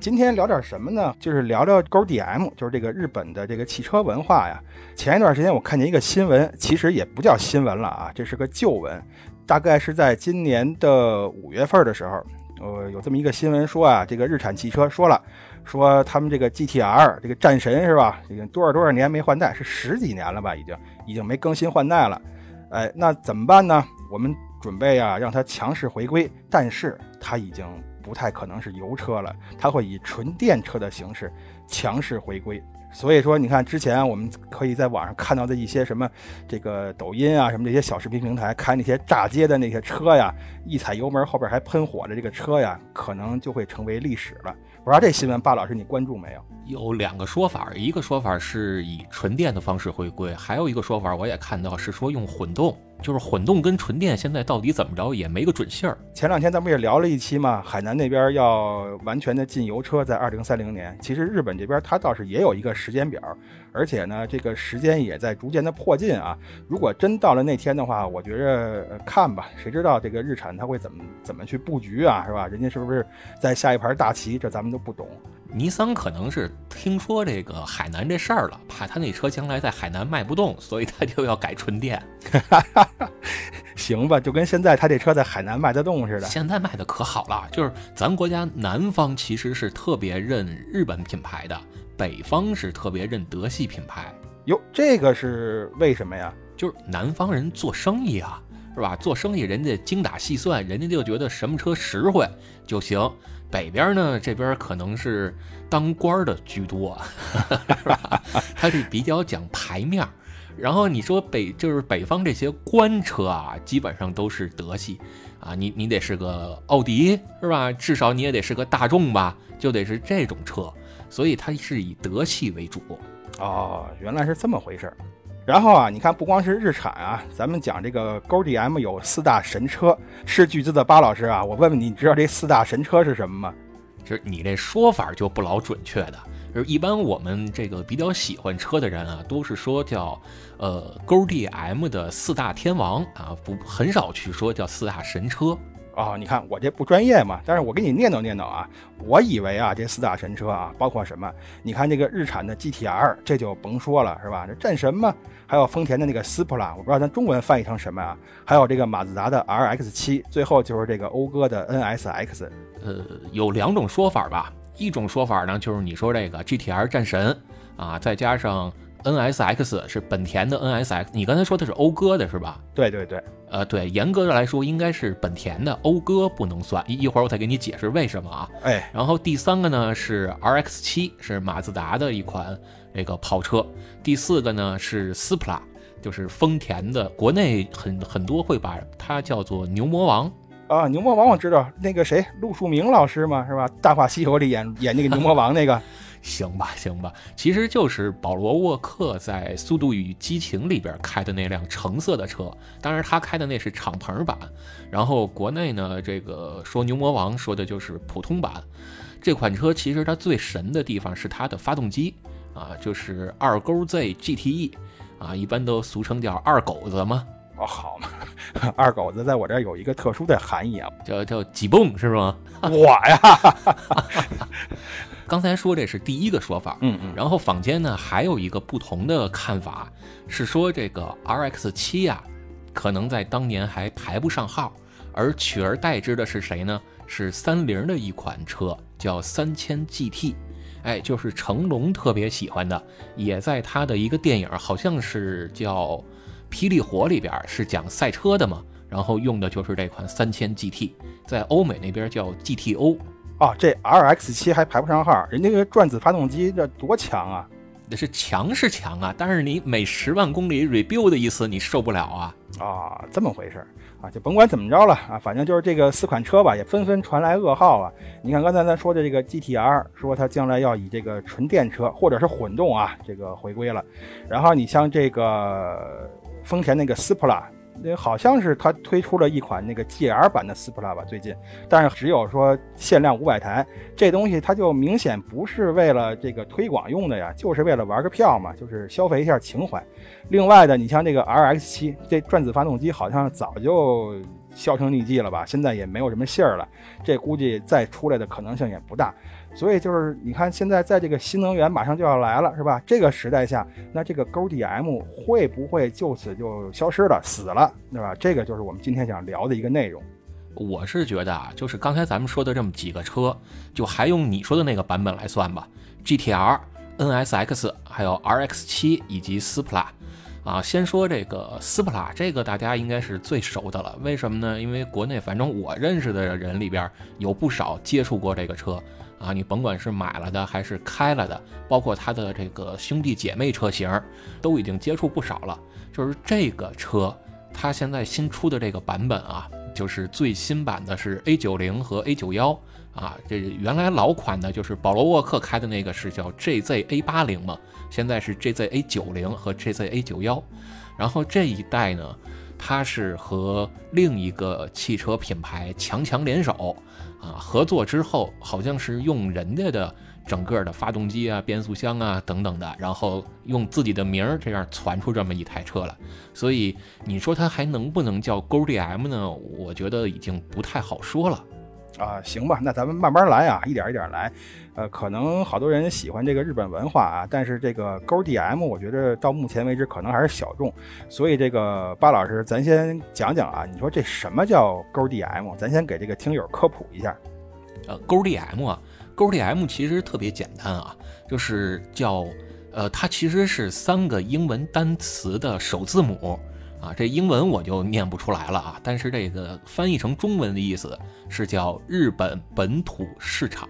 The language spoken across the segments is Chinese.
今天聊点什么呢？就是聊聊勾 DM，就是这个日本的这个汽车文化呀。前一段时间我看见一个新闻，其实也不叫新闻了啊，这是个旧闻。大概是在今年的五月份的时候，呃，有这么一个新闻说啊，这个日产汽车说了，说他们这个 GTR 这个战神是吧，已经多少多少年没换代，是十几年了吧，已经已经没更新换代了。哎，那怎么办呢？我们准备啊让它强势回归，但是它已经。不太可能是油车了，它会以纯电车的形式强势回归。所以说，你看之前我们可以在网上看到的一些什么这个抖音啊，什么这些小视频平台开那些炸街的那些车呀，一踩油门后边还喷火的这个车呀，可能就会成为历史了。不知道这新闻，巴老师你关注没有？有两个说法，一个说法是以纯电的方式回归，还有一个说法我也看到是说用混动。就是混动跟纯电现在到底怎么着也没个准信儿。前两天咱们也聊了一期嘛，海南那边要完全的禁油车，在二零三零年。其实日本这边它倒是也有一个时间表，而且呢，这个时间也在逐渐的迫近啊。如果真到了那天的话，我觉着看吧，谁知道这个日产它会怎么怎么去布局啊，是吧？人家是不是在下一盘大棋？这咱们都不懂。尼桑可能是听说这个海南这事儿了，怕他那车将来在海南卖不动，所以他就要改纯电。行吧，就跟现在他这车在海南卖得动似的。现在卖的可好了，就是咱国家南方其实是特别认日本品牌的，北方是特别认德系品牌。哟，这个是为什么呀？就是南方人做生意啊，是吧？做生意人家精打细算，人家就觉得什么车实惠就行。北边呢，这边可能是当官的居多，是吧？他是比较讲牌面儿。然后你说北就是北方这些官车啊，基本上都是德系啊，你你得是个奥迪是吧？至少你也得是个大众吧，就得是这种车，所以它是以德系为主。哦，原来是这么回事儿。然后啊，你看，不光是日产啊，咱们讲这个勾 D M 有四大神车，是巨资的巴老师啊，我问问你，你知道这四大神车是什么吗？就是你这说法就不老准确的，就是一般我们这个比较喜欢车的人啊，都是说叫呃勾 D M 的四大天王啊，不很少去说叫四大神车。啊，你看我这不专业嘛，但是我给你念叨念叨啊，我以为啊这四大神车啊，包括什么？你看这个日产的 GTR，这就甭说了，是吧？这战神嘛，还有丰田的那个斯普拉，我不知道咱中文翻译成什么啊？还有这个马自达的 RX7，最后就是这个讴歌的 NSX。呃，有两种说法吧，一种说法呢就是你说这个 GTR 战神啊，再加上。N S X 是本田的 N S X，你刚才说的是讴歌的是吧？对对对，呃，对，严格的来说应该是本田的，讴歌不能算。一一会儿我再给你解释为什么啊。哎，然后第三个呢是 R X 七，是马自达的一款那个跑车。第四个呢是斯普拉，就是丰田的，国内很很多会把它叫做牛魔王啊。牛魔王我知道，那个谁，陆树铭老师嘛，是吧？《大话西游》里演演那个牛魔王那个。行吧，行吧，其实就是保罗沃克在《速度与激情》里边开的那辆橙色的车，当然他开的那是敞篷版。然后国内呢，这个说牛魔王说的就是普通版。这款车其实它最神的地方是它的发动机啊，就是二勾 Z GTE 啊，一般都俗称叫二狗子嘛。哦，好嘛，二狗子在我这儿有一个特殊的含义啊，叫叫几蹦是吗？我呀。刚才说这是第一个说法，嗯嗯，然后坊间呢还有一个不同的看法，是说这个 RX 七呀，可能在当年还排不上号，而取而代之的是谁呢？是三菱的一款车，叫三千 GT，哎，就是成龙特别喜欢的，也在他的一个电影，好像是叫《霹雳火》里边是讲赛车的嘛，然后用的就是这款三千 GT，在欧美那边叫 GTO。啊，这 R X 七还排不上号，人家个转子发动机这多强啊！那是强是强啊，但是你每十万公里 rebuild 一次，你受不了啊！啊，这么回事啊，就甭管怎么着了啊，反正就是这个四款车吧，也纷纷传来噩耗啊。你看刚才咱说的这个 G T R，说它将来要以这个纯电车或者是混动啊，这个回归了。然后你像这个丰田那个斯普拉。那好像是他推出了一款那个 GL 版的斯普拉吧，最近，但是只有说限量五百台，这东西它就明显不是为了这个推广用的呀，就是为了玩个票嘛，就是消费一下情怀。另外的，你像这个 RX7 这转子发动机，好像早就销声匿迹了吧，现在也没有什么信儿了，这估计再出来的可能性也不大。所以就是你看，现在在这个新能源马上就要来了，是吧？这个时代下，那这个勾 DM 会不会就此就消失了、死了，对吧？这个就是我们今天想聊的一个内容。我是觉得啊，就是刚才咱们说的这么几个车，就还用你说的那个版本来算吧，GTR、NSX，还有 RX7 以及斯普拉。啊，先说这个斯普拉，这个大家应该是最熟的了。为什么呢？因为国内反正我认识的人里边有不少接触过这个车啊。你甭管是买了的还是开了的，包括它的这个兄弟姐妹车型，都已经接触不少了。就是这个车，它现在新出的这个版本啊，就是最新版的是 A90 和 A91。啊，这原来老款的就是保罗沃克开的那个是叫 GZA80 嘛，现在是 GZA90 和 GZA91，然后这一代呢，它是和另一个汽车品牌强强联手啊，合作之后好像是用人家的整个的发动机啊、变速箱啊等等的，然后用自己的名儿这样传出这么一台车来，所以你说它还能不能叫勾 DM 呢？我觉得已经不太好说了。啊，行吧，那咱们慢慢来啊，一点一点来。呃，可能好多人喜欢这个日本文化啊，但是这个勾 DM，我觉得到目前为止可能还是小众。所以这个巴老师，咱先讲讲啊，你说这什么叫勾 DM？咱先给这个听友科普一下。呃，勾 DM 啊，勾 DM 其实特别简单啊，就是叫呃，它其实是三个英文单词的首字母。啊，这英文我就念不出来了啊，但是这个翻译成中文的意思是叫日本本土市场。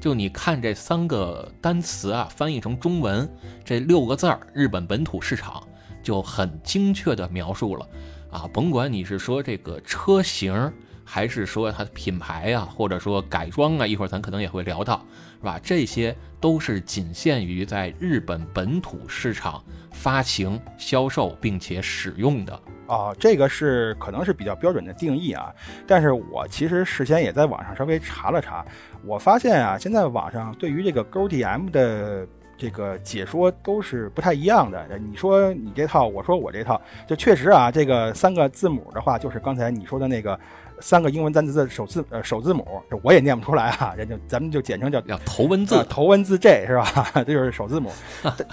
就你看这三个单词啊，翻译成中文这六个字儿“日本本土市场”就很精确的描述了啊，甭管你是说这个车型。还是说它的品牌啊，或者说改装啊，一会儿咱可能也会聊到，是吧？这些都是仅限于在日本本土市场发行、销售并且使用的啊。这个是可能是比较标准的定义啊。但是我其实事先也在网上稍微查了查，我发现啊，现在网上对于这个 GDM 的这个解说都是不太一样的。你说你这套，我说我这套，就确实啊，这个三个字母的话，就是刚才你说的那个。三个英文单词的首字呃首字母，这我也念不出来啊，人就咱们就简称叫叫头文字头文字 J 是吧？这 就是首字母。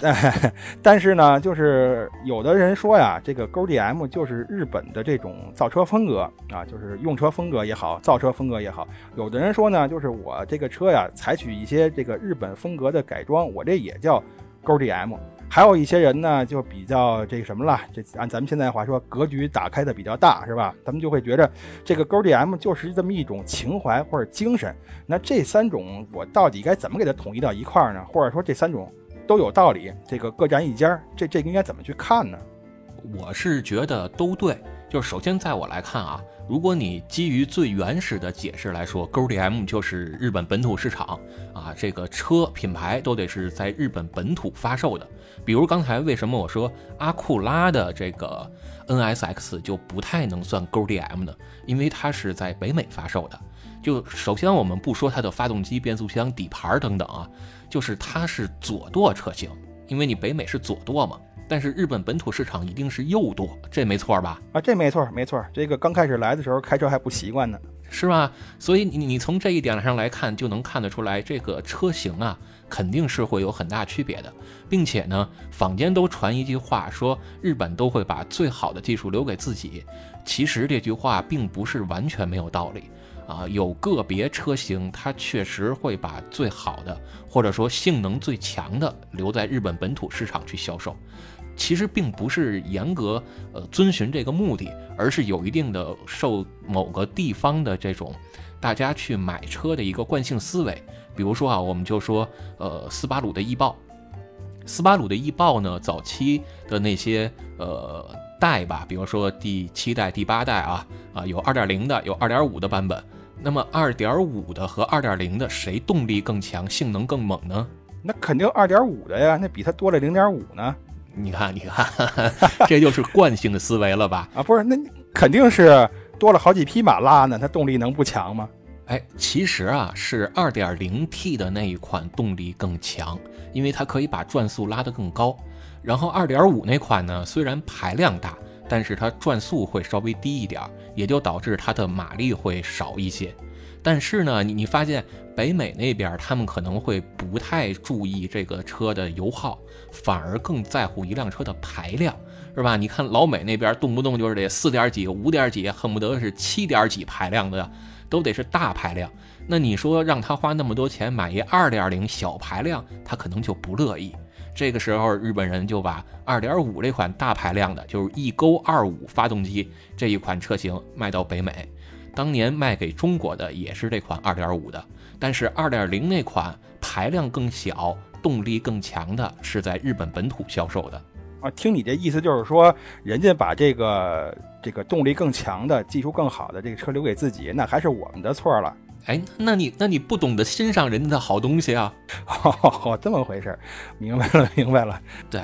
但是呢，就是有的人说呀，这个勾 DM 就是日本的这种造车风格啊，就是用车风格也好，造车风格也好。有的人说呢，就是我这个车呀，采取一些这个日本风格的改装，我这也叫勾 DM。还有一些人呢，就比较这个什么了，这按咱们现在话说，格局打开的比较大，是吧？咱们就会觉着这个勾 DM 就是这么一种情怀或者精神。那这三种我到底该怎么给它统一到一块儿呢？或者说这三种都有道理，这个各占一家，这这应该怎么去看呢？我是觉得都对。就是首先在我来看啊，如果你基于最原始的解释来说，勾 DM 就是日本本土市场啊，这个车品牌都得是在日本本土发售的。比如刚才为什么我说阿库拉的这个 NSX 就不太能算 GDM 呢？因为它是在北美发售的。就首先我们不说它的发动机、变速箱、底盘等等啊，就是它是左舵车型，因为你北美是左舵嘛。但是日本本土市场一定是右舵，这没错吧？啊，这没错，没错。这个刚开始来的时候开车还不习惯呢，是吧？所以你你从这一点上来看，就能看得出来，这个车型啊。肯定是会有很大区别的，并且呢，坊间都传一句话，说日本都会把最好的技术留给自己。其实这句话并不是完全没有道理啊，有个别车型它确实会把最好的或者说性能最强的留在日本本土市场去销售。其实并不是严格呃遵循这个目的，而是有一定的受某个地方的这种大家去买车的一个惯性思维。比如说啊，我们就说，呃，斯巴鲁的翼豹，斯巴鲁的翼豹呢，早期的那些呃代吧，比如说第七代、第八代啊，啊有二点零的，有二点五的版本。那么二点五的和二点零的，谁动力更强，性能更猛呢？那肯定二点五的呀，那比它多了零点五呢。你看，你看，这就是惯性的思维了吧？啊，不是，那肯定是多了好几匹马拉呢，它动力能不强吗？哎，其实啊，是 2.0T 的那一款动力更强，因为它可以把转速拉得更高。然后2.5那款呢，虽然排量大，但是它转速会稍微低一点，也就导致它的马力会少一些。但是呢，你你发现北美那边他们可能会不太注意这个车的油耗，反而更在乎一辆车的排量，是吧？你看老美那边动不动就是得四点几、五点几，恨不得是七点几排量的，都得是大排量。那你说让他花那么多钱买一二点零小排量，他可能就不乐意。这个时候，日本人就把二点五这款大排量的，就是一勾二五发动机这一款车型卖到北美。当年卖给中国的也是这款二点五的，但是二点零那款排量更小、动力更强的，是在日本本土销售的。啊，听你这意思就是说，人家把这个这个动力更强的、技术更好的这个车留给自己，那还是我们的错了。哎，那你那你不懂得欣赏人家的好东西啊？哦，这么回事，明白了，明白了。对，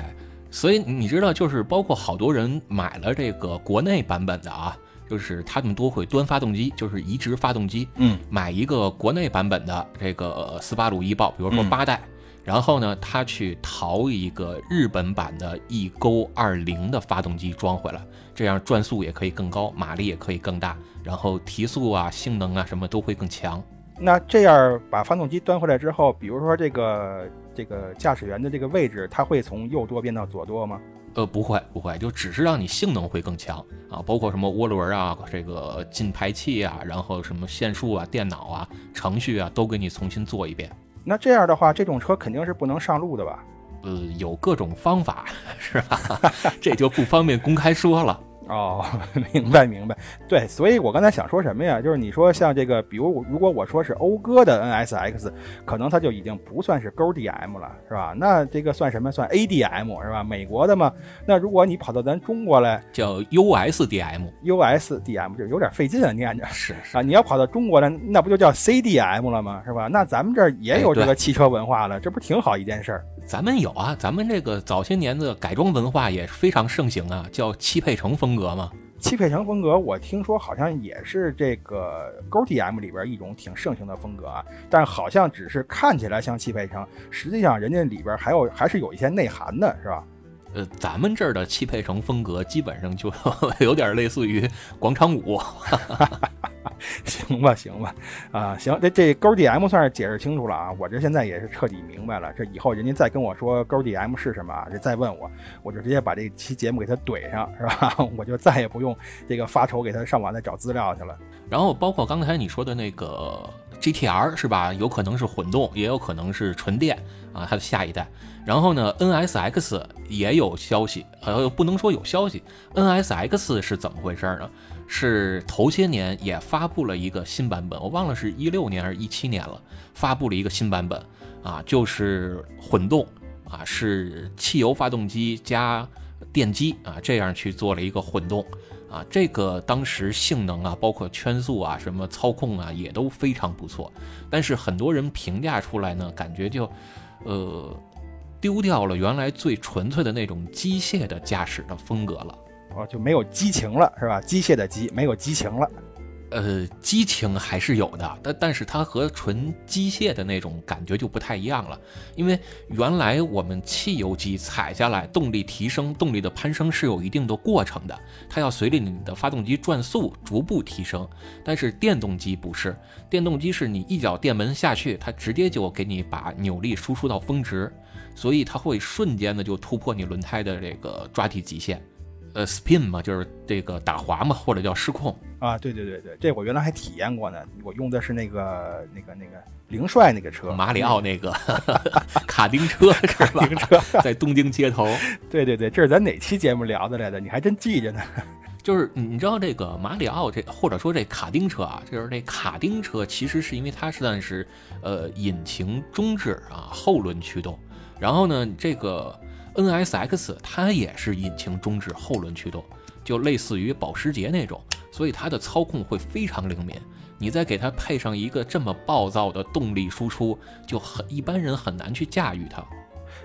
所以你知道，就是包括好多人买了这个国内版本的啊，就是他们都会端发动机，就是移植发动机，嗯，买一个国内版本的这个斯巴鲁翼豹，比如说八代，然后呢，他去淘一个日本版的一勾二零的发动机装回来，这样转速也可以更高，马力也可以更大。然后提速啊、性能啊什么都会更强。那这样把发动机端回来之后，比如说这个这个驾驶员的这个位置，它会从右舵变到左舵吗？呃，不会，不会，就只是让你性能会更强啊，包括什么涡轮啊、这个进排气啊，然后什么线束啊、电脑啊、程序啊，都给你重新做一遍。那这样的话，这种车肯定是不能上路的吧？呃，有各种方法，是吧？这就不方便公开说了。哦，明白明白，对，所以我刚才想说什么呀？就是你说像这个，比如如果我说是讴歌的 NSX，可能它就已经不算是勾 DM 了，是吧？那这个算什么？算 ADM 是吧？美国的嘛？那如果你跑到咱中国来，叫 USDM，USDM 就有点费劲啊，念着是啊。你要跑到中国来，那不就叫 CDM 了吗？是吧？那咱们这儿也有这个汽车文化了，这不挺好一件事儿？咱们有啊，咱们这个早些年的改装文化也是非常盛行啊，叫汽配城风格嘛。汽配城风格，我听说好像也是这个勾 T M 里边一种挺盛行的风格啊，但好像只是看起来像汽配城，实际上人家里边还有还是有一些内涵的，是吧？呃，咱们这儿的汽配城风格基本上就 有点类似于广场舞。行吧，行吧，啊，行，这这勾 DM 算是解释清楚了啊，我这现在也是彻底明白了。这以后人家再跟我说勾 DM 是什么，这再问我，我就直接把这期节目给他怼上，是吧？我就再也不用这个发愁给他上网再找资料去了。然后包括刚才你说的那个 GTR 是吧？有可能是混动，也有可能是纯电啊，它的下一代。然后呢，NSX 也有消息，呃，不能说有消息，NSX 是怎么回事呢？是头些年也发布了一个新版本，我忘了是一六年还是一七年了，发布了一个新版本啊，就是混动啊，是汽油发动机加电机啊，这样去做了一个混动啊，这个当时性能啊，包括圈速啊，什么操控啊，也都非常不错，但是很多人评价出来呢，感觉就，呃。丢掉了原来最纯粹的那种机械的驾驶的风格了，哦，就没有激情了，是吧？机械的机没有激情了。呃，激情还是有的，但但是它和纯机械的那种感觉就不太一样了。因为原来我们汽油机踩下来，动力提升、动力的攀升是有一定的过程的，它要随着你的发动机转速逐步提升。但是电动机不是，电动机是你一脚电门下去，它直接就给你把扭力输出到峰值，所以它会瞬间的就突破你轮胎的这个抓地极限。呃，spin 嘛，就是这个打滑嘛，或者叫失控啊。对对对对，这我原来还体验过呢。我用的是那个那个那个凌帅那个车，马里奥那个卡丁车，卡丁车 在东京街头。对对对，这是咱哪期节目聊的来的？你还真记着呢。就是你知道这个马里奥这，或者说这卡丁车啊，就是这卡丁车，其实是因为它算是呃引擎中置啊，后轮驱动。然后呢，这个。NSX 它也是引擎中置后轮驱动，就类似于保时捷那种，所以它的操控会非常灵敏。你再给它配上一个这么暴躁的动力输出，就很一般人很难去驾驭它。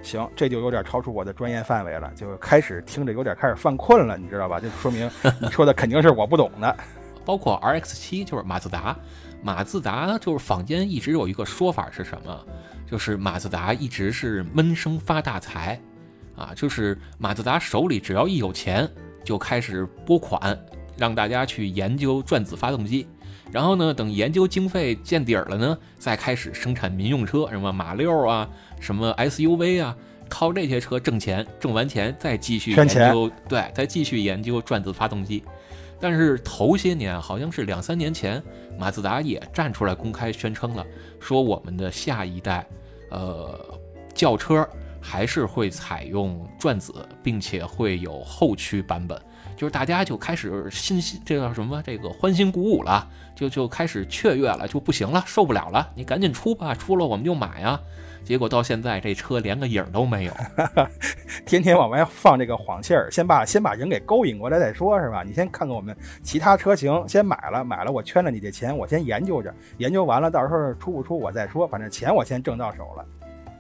行，这就有点超出我的专业范围了，就开始听着有点开始犯困了，你知道吧？就说明你说的肯定是我不懂的。包括 RX7 就是马自达，马自达就是坊间一直有一个说法是什么？就是马自达一直是闷声发大财。啊，就是马自达手里只要一有钱，就开始拨款让大家去研究转子发动机。然后呢，等研究经费见底儿了呢，再开始生产民用车，什么马六啊，什么 SUV 啊，靠这些车挣钱，挣完钱再继续研究，对，再继续研究转子发动机。但是头些年，好像是两三年前，马自达也站出来公开宣称了，说我们的下一代，呃，轿车还是会采用转子，并且会有后驱版本。就是大家就开始欣欣，这叫什么？这个欢欣鼓舞了，就就开始雀跃了，就不行了，受不了了，你赶紧出吧，出了我们就买呀。结果到现在这车连个影都没有，天天往外放这个谎信儿，先把先把人给勾引过来再说，是吧？你先看看我们其他车型，先买了，买了我圈了你这钱，我先研究着，研究完了到时候出不出我再说，反正钱我先挣到手了。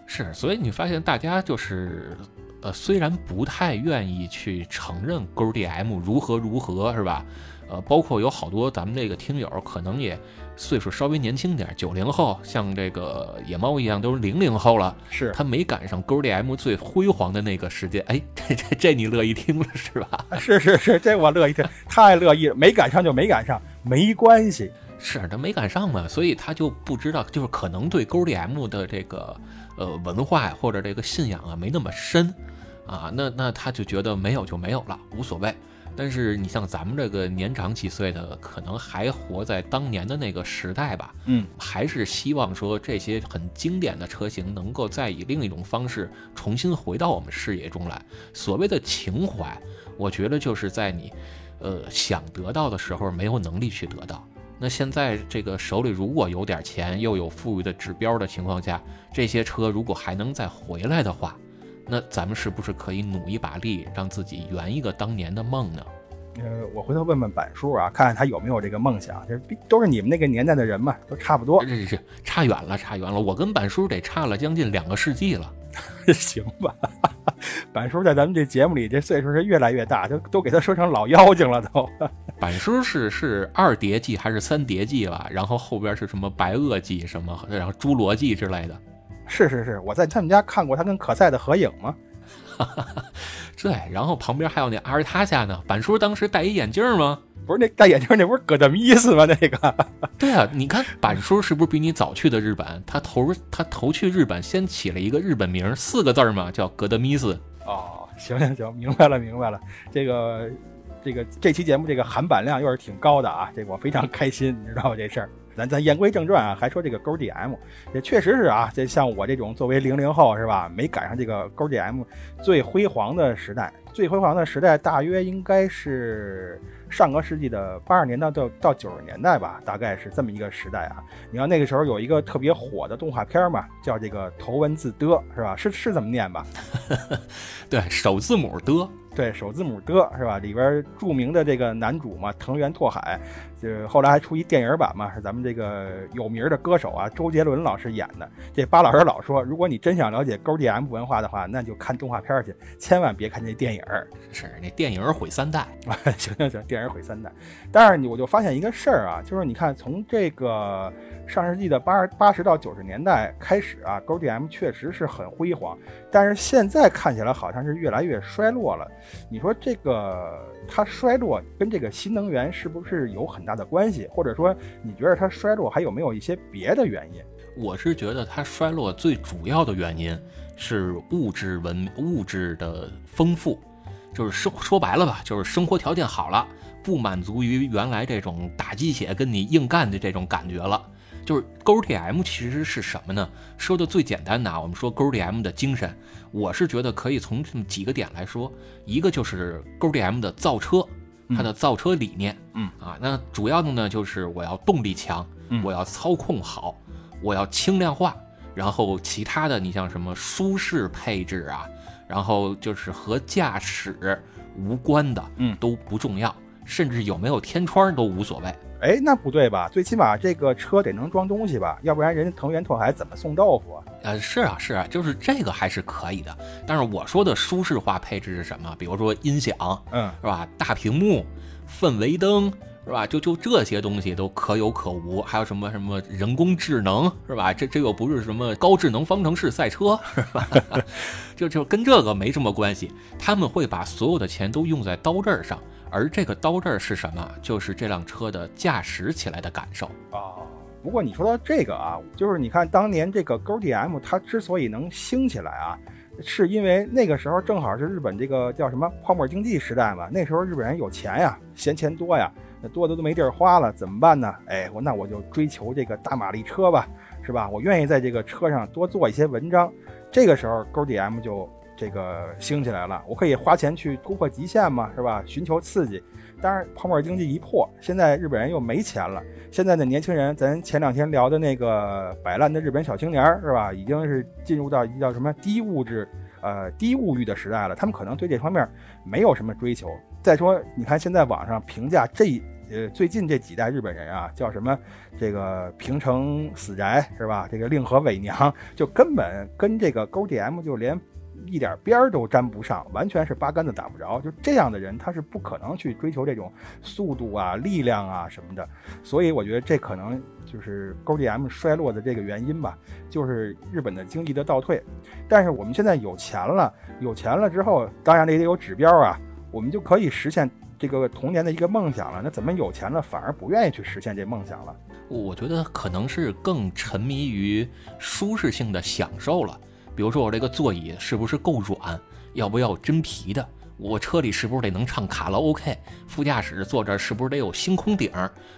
是，所以你发现大家就是。呃，虽然不太愿意去承认勾 DM 如何如何，是吧？呃，包括有好多咱们这个听友可能也岁数稍微年轻点，九零后，像这个野猫一样都是零零后了，是他没赶上勾 DM 最辉煌的那个时间。哎，这这这你乐意听了是吧？是是是，这我乐意听，太乐意了。没赶上就没赶上，没关系。是他没赶上嘛，所以他就不知道，就是可能对勾 DM 的这个呃文化或者这个信仰啊没那么深。啊，那那他就觉得没有就没有了，无所谓。但是你像咱们这个年长几岁的，可能还活在当年的那个时代吧，嗯，还是希望说这些很经典的车型能够再以另一种方式重新回到我们视野中来。所谓的情怀，我觉得就是在你，呃，想得到的时候没有能力去得到。那现在这个手里如果有点钱，又有富裕的指标的情况下，这些车如果还能再回来的话。那咱们是不是可以努一把力，让自己圆一个当年的梦呢？呃，我回头问问板叔啊，看看他有没有这个梦想。这都是你们那个年代的人嘛，都差不多。这这这差远了，差远了。我跟板叔得差了将近两个世纪了。行吧，板叔在咱们这节目里这岁数是越来越大，都都给他说成老妖精了都。板叔是是二叠纪还是三叠纪了？然后后边是什么白垩纪什么，然后侏罗纪之类的。是是是，我在他们家看过他跟可赛的合影吗？对，然后旁边还有那阿尔塔夏呢。板叔当时戴一眼镜吗？不是那戴眼镜那不是戈德米斯吗？那个。对啊，你看板叔是不是比你早去的日本？他头他头去日本先起了一个日本名，四个字嘛，叫戈德米斯。哦，行行行，明白了明白了。这个这个这期节目这个含板量又是挺高的啊，这我非常开心，你知道这事儿。咱咱言归正传啊，还说这个勾 DM，也确实是啊，这像我这种作为零零后是吧，没赶上这个勾 DM 最辉煌的时代。最辉煌的时代大约应该是上个世纪的八十年代到到九十年代吧，大概是这么一个时代啊。你看那个时候有一个特别火的动画片嘛，叫这个头文字的，是吧？是是这么念吧？对，首字母的。对，首字母的是吧？里边著名的这个男主嘛，藤原拓海，就后来还出一电影版嘛，是咱们这个有名的歌手啊，周杰伦老师演的。这巴老师老说，如果你真想了解勾 DM 文化的话，那就看动画片去，千万别看这电影。是那电影毁三代。行行行，电影毁三代。但是你我就发现一个事儿啊，就是你看从这个。上世纪的八八十到九十年代开始啊，勾 DM 确实是很辉煌，但是现在看起来好像是越来越衰落了。你说这个它衰落跟这个新能源是不是有很大的关系？或者说你觉得它衰落还有没有一些别的原因？我是觉得它衰落最主要的原因是物质文物质的丰富，就是说说白了吧，就是生活条件好了，不满足于原来这种打鸡血跟你硬干的这种感觉了。就是勾 DM 其实是什么呢？说的最简单的啊，我们说勾 DM 的精神，我是觉得可以从这么几个点来说。一个就是勾 DM 的造车，它的造车理念，嗯啊，那主要的呢就是我要动力强，我要操控好，我要轻量化，然后其他的你像什么舒适配置啊，然后就是和驾驶无关的，嗯，都不重要，甚至有没有天窗都无所谓。哎，那不对吧？最起码这个车得能装东西吧，要不然人家藤原拓海怎么送豆腐啊？呃，是啊，是啊，就是这个还是可以的。但是我说的舒适化配置是什么？比如说音响，嗯，是吧？大屏幕、氛围灯，是吧？就就这些东西都可有可无。还有什么什么人工智能，是吧？这这又不是什么高智能方程式赛车，是吧？就就跟这个没什么关系。他们会把所有的钱都用在刀刃上。而这个刀刃是什么？就是这辆车的驾驶起来的感受。哦，不过你说到这个啊，就是你看当年这个 g o d M 它之所以能兴起来啊，是因为那个时候正好是日本这个叫什么泡沫经济时代嘛，那时候日本人有钱呀，闲钱多呀，那多的都没地儿花了，怎么办呢？哎，我那我就追求这个大马力车吧，是吧？我愿意在这个车上多做一些文章。这个时候 g o D M 就这个兴起来了，我可以花钱去突破极限嘛，是吧？寻求刺激。当然，泡沫经济一破，现在日本人又没钱了。现在的年轻人，咱前两天聊的那个摆烂的日本小青年是吧？已经是进入到一叫什么低物质、呃低物欲的时代了。他们可能对这方面没有什么追求。再说，你看现在网上评价这呃最近这几代日本人啊，叫什么？这个平成死宅是吧？这个令和伪娘，就根本跟这个 Go D M 就连。一点边儿都沾不上，完全是八竿子打不着。就这样的人，他是不可能去追求这种速度啊、力量啊什么的。所以我觉得这可能就是 G D M 衰落的这个原因吧，就是日本的经济的倒退。但是我们现在有钱了，有钱了之后，当然也得有指标啊，我们就可以实现这个童年的一个梦想了。那怎么有钱了反而不愿意去实现这梦想了？我觉得可能是更沉迷于舒适性的享受了。比如说我这个座椅是不是够软？要不要真皮的？我车里是不是得能唱卡拉 OK？副驾驶坐着是不是得有星空顶？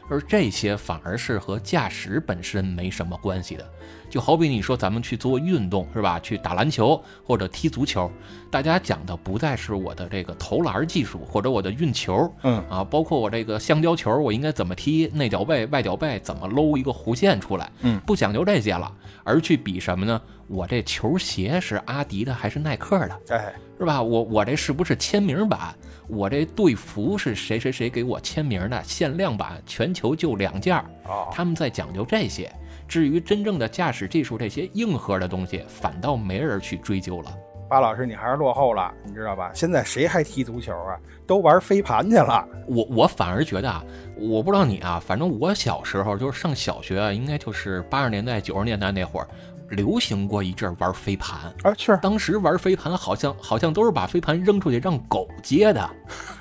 而这些反而是和驾驶本身没什么关系的。就好比你说咱们去做运动是吧？去打篮球或者踢足球，大家讲的不再是我的这个投篮技术或者我的运球，嗯啊，包括我这个橡胶球我应该怎么踢，内脚背外脚背怎么搂一个弧线出来，嗯，不讲究这些了，而去比什么呢？我这球鞋是阿迪的还是耐克的？哎，是吧？我我这是不是签名版？我这队服是谁谁谁给我签名的？限量版，全球就两件儿。哦，他们在讲究这些。至于真正的驾驶技术这些硬核的东西，反倒没人去追究了。巴老师，你还是落后了，你知道吧？现在谁还踢足球啊？都玩飞盘去了。我我反而觉得啊，我不知道你啊，反正我小时候就是上小学，应该就是八十年代九十年代那会儿，流行过一阵玩飞盘啊。是，当时玩飞盘好像好像都是把飞盘扔出去让狗接的。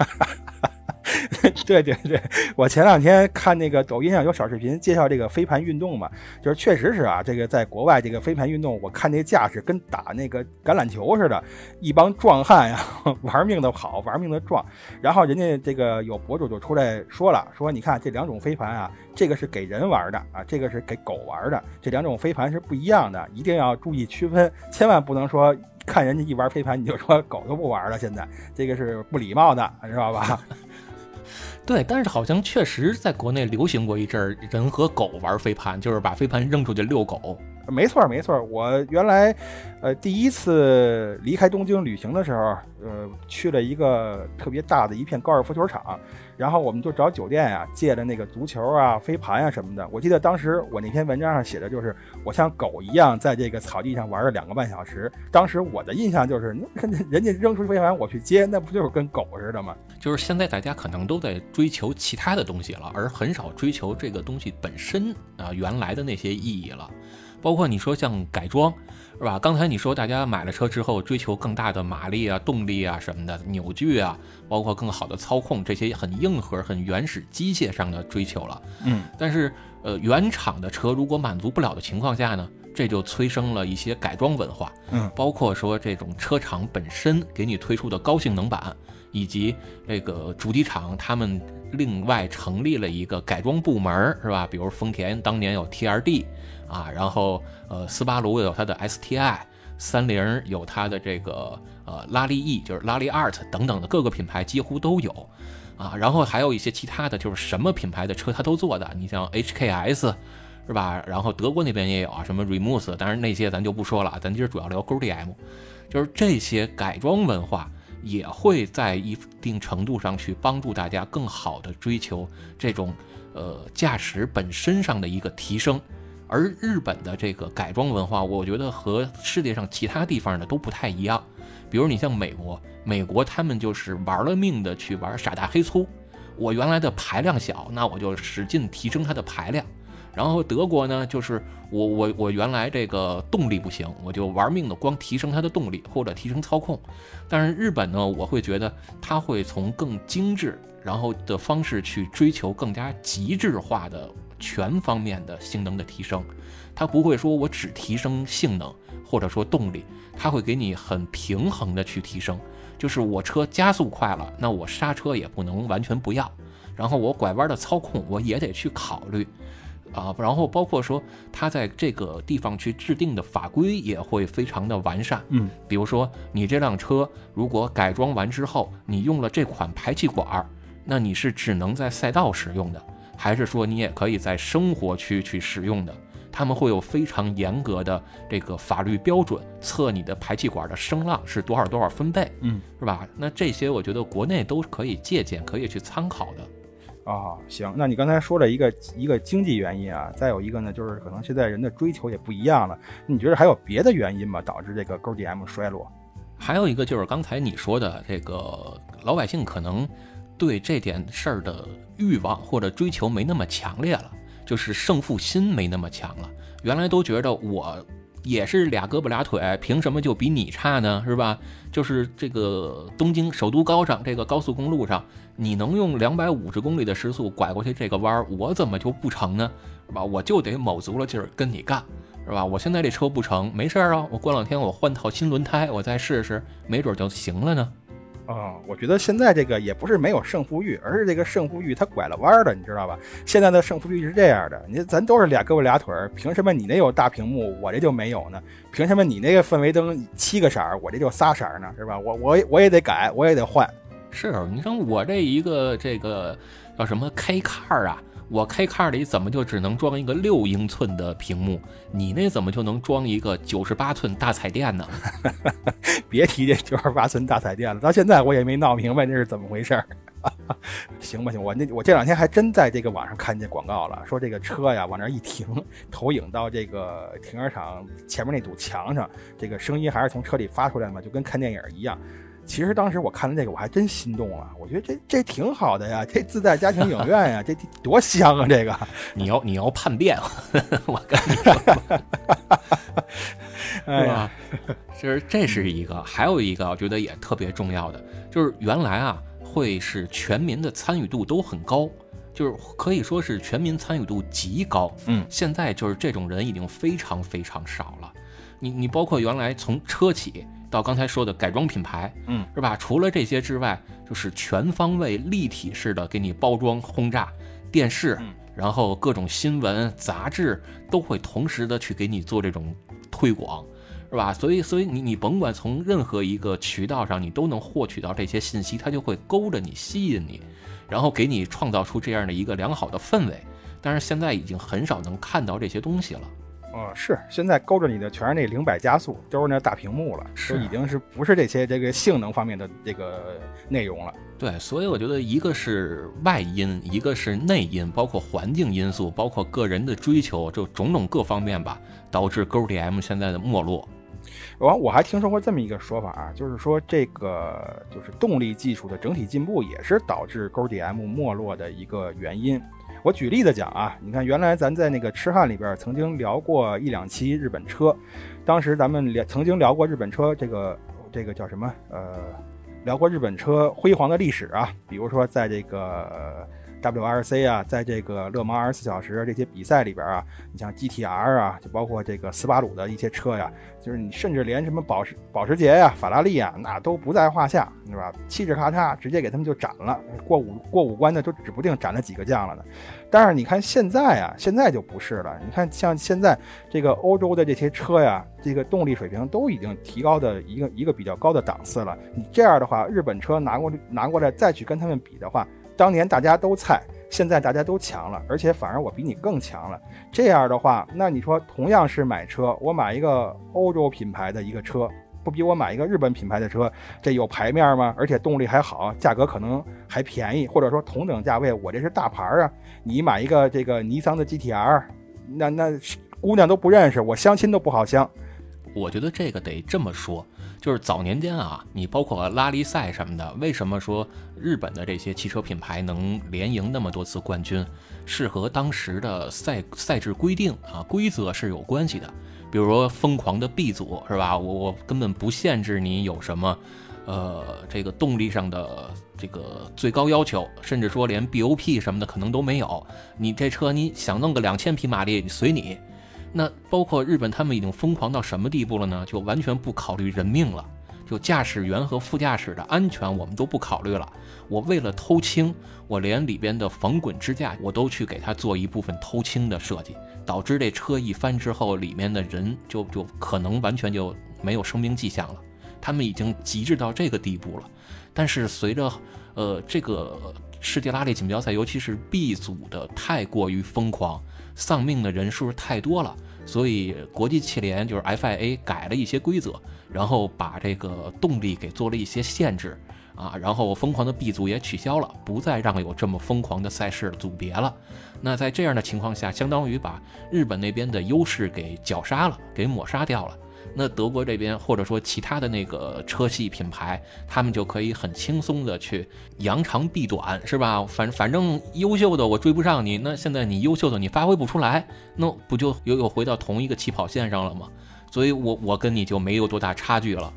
对对对，我前两天看那个抖音上有小视频介绍这个飞盘运动嘛，就是确实是啊，这个在国外这个飞盘运动，我看那架势跟打那个橄榄球似的，一帮壮汉呀 玩命的跑，玩命的撞，然后人家这个有博主就出来说了，说你看这两种飞盘啊，这个是给人玩的啊，这个是给狗玩的，这两种飞盘是不一样的，一定要注意区分，千万不能说看人家一玩飞盘你就说狗都不玩了，现在这个是不礼貌的，知道吧？对，但是好像确实在国内流行过一阵儿，人和狗玩飞盘，就是把飞盘扔出去遛狗。没错，没错。我原来，呃，第一次离开东京旅行的时候，呃，去了一个特别大的一片高尔夫球场。然后我们就找酒店啊，借了那个足球啊、飞盘啊什么的。我记得当时我那篇文章上写的就是，我像狗一样在这个草地上玩了两个半小时。当时我的印象就是，人家扔出飞盘我去接，那不就是跟狗似的吗？就是现在大家可能都在追求其他的东西了，而很少追求这个东西本身啊原来的那些意义了。包括你说像改装。是吧？刚才你说大家买了车之后追求更大的马力啊、动力啊什么的，扭矩啊，包括更好的操控，这些很硬核、很原始机械上的追求了。嗯，但是呃，原厂的车如果满足不了的情况下呢，这就催生了一些改装文化。嗯，包括说这种车厂本身给你推出的高性能版，以及这个主机厂他们另外成立了一个改装部门，是吧？比如丰田当年有 T R D。啊，然后呃，斯巴鲁有它的 STI，三菱有它的这个呃拉力 E，就是拉力 Art 等等的各个品牌几乎都有，啊，然后还有一些其他的就是什么品牌的车它都做的，你像 HKS 是吧？然后德国那边也有啊，什么 Remus，当然那些咱就不说了，咱今儿主要聊 GDM，就是这些改装文化也会在一定程度上去帮助大家更好的追求这种呃驾驶本身上的一个提升。而日本的这个改装文化，我觉得和世界上其他地方的都不太一样。比如你像美国，美国他们就是玩了命的去玩傻大黑粗。我原来的排量小，那我就使劲提升它的排量。然后德国呢，就是我我我原来这个动力不行，我就玩命的光提升它的动力或者提升操控。但是日本呢，我会觉得它会从更精致然后的方式去追求更加极致化的全方面的性能的提升。它不会说我只提升性能或者说动力，它会给你很平衡的去提升。就是我车加速快了，那我刹车也不能完全不要，然后我拐弯的操控我也得去考虑。啊，然后包括说，它在这个地方去制定的法规也会非常的完善。嗯，比如说你这辆车如果改装完之后，你用了这款排气管，那你是只能在赛道使用的，还是说你也可以在生活区去使用的？他们会有非常严格的这个法律标准，测你的排气管的声浪是多少多少分贝，嗯，是吧？那这些我觉得国内都可以借鉴，可以去参考的。啊，行，那你刚才说了一个一个经济原因啊，再有一个呢，就是可能现在人的追求也不一样了。你觉得还有别的原因吗？导致这个 Go DM 衰落？还有一个就是刚才你说的，这个老百姓可能对这点事儿的欲望或者追求没那么强烈了，就是胜负心没那么强了。原来都觉得我。也是俩胳膊俩腿，凭什么就比你差呢？是吧？就是这个东京首都高上这个高速公路上，你能用两百五十公里的时速拐过去这个弯儿，我怎么就不成呢？是吧？我就得卯足了劲儿跟你干，是吧？我现在这车不成，没事儿啊，我过两天我换套新轮胎，我再试试，没准就行了呢。哦，我觉得现在这个也不是没有胜负欲，而是这个胜负欲它拐了弯儿的，你知道吧？现在的胜负欲是这样的，你咱都是俩胳膊俩腿儿，凭什么你那有大屏幕，我这就没有呢？凭什么你那个氛围灯七个色儿，我这就仨色儿呢？是吧？我我我也得改，我也得换。是，你说我这一个这个叫什么 K 卡儿啊？我 K 卡里怎么就只能装一个六英寸的屏幕？你那怎么就能装一个九十八寸大彩电呢？别提这九十八寸大彩电了，到现在我也没闹明白那是怎么回事儿。行吧行，我那我这两天还真在这个网上看见广告了，说这个车呀往那一停，投影到这个停车场前面那堵墙上，这个声音还是从车里发出来嘛，就跟看电影一样。其实当时我看了这个，我还真心动了。我觉得这这挺好的呀，这自带家庭影院呀，这多香啊！这个你要你要叛变，我跟你说，是吧？其实这是一个，还有一个我觉得也特别重要的，就是原来啊会是全民的参与度都很高，就是可以说是全民参与度极高。嗯，现在就是这种人已经非常非常少了。你你包括原来从车企。到刚才说的改装品牌，嗯，是吧？除了这些之外，就是全方位立体式的给你包装轰炸，电视，然后各种新闻杂志都会同时的去给你做这种推广，是吧？所以，所以你你甭管从任何一个渠道上，你都能获取到这些信息，它就会勾着你，吸引你，然后给你创造出这样的一个良好的氛围。但是现在已经很少能看到这些东西了。哦，是现在勾着你的全是那零百加速，都是那大屏幕了，是已经是不是这些这个性能方面的这个内容了。对，所以我觉得一个是外因，一个是内因，包括环境因素，包括个人的追求，就种种各方面吧，导致 Go DM 现在的没落。完，我还听说过这么一个说法啊，就是说这个就是动力技术的整体进步也是导致 Go DM 没落的一个原因。我举例子讲啊，你看，原来咱在那个痴汉里边曾经聊过一两期日本车，当时咱们聊曾经聊过日本车这个这个叫什么呃，聊过日本车辉煌的历史啊，比如说在这个。WRC 啊，在这个勒芒二十四小时这些比赛里边啊，你像 GTR 啊，就包括这个斯巴鲁的一些车呀，就是你甚至连什么保时保时捷呀、法拉利呀，那都不在话下，是吧？嘁哧咔嚓，直接给他们就斩了，过五过五关的都指不定斩了几个将了呢。但是你看现在啊，现在就不是了。你看像现在这个欧洲的这些车呀，这个动力水平都已经提高的一个一个比较高的档次了。你这样的话，日本车拿过拿过来再去跟他们比的话，当年大家都菜，现在大家都强了，而且反而我比你更强了。这样的话，那你说同样是买车，我买一个欧洲品牌的一个车，不比我买一个日本品牌的车，这有排面吗？而且动力还好，价格可能还便宜，或者说同等价位，我这是大牌啊。你买一个这个尼桑的 GTR，那那姑娘都不认识，我相亲都不好相。我觉得这个得这么说。就是早年间啊，你包括拉力赛什么的，为什么说日本的这些汽车品牌能连赢那么多次冠军，是和当时的赛赛制规定啊规则是有关系的。比如说疯狂的 B 组是吧？我我根本不限制你有什么，呃，这个动力上的这个最高要求，甚至说连 BOP 什么的可能都没有。你这车你想弄个两千匹马力，随你。那包括日本，他们已经疯狂到什么地步了呢？就完全不考虑人命了，就驾驶员和副驾驶的安全我们都不考虑了。我为了偷轻，我连里边的防滚支架我都去给它做一部分偷轻的设计，导致这车一翻之后，里面的人就就可能完全就没有生命迹象了。他们已经极致到这个地步了。但是随着呃这个世界拉力锦标赛，尤其是 B 组的太过于疯狂，丧命的人数太多了。所以国际汽联就是 FIA 改了一些规则，然后把这个动力给做了一些限制啊，然后疯狂的 B 组也取消了，不再让有这么疯狂的赛事组别了。那在这样的情况下，相当于把日本那边的优势给绞杀了，给抹杀掉了。那德国这边或者说其他的那个车系品牌，他们就可以很轻松的去扬长避短，是吧？反反正优秀的我追不上你，那现在你优秀的你发挥不出来，那不就又又回到同一个起跑线上了吗？所以我我跟你就没有多大差距了。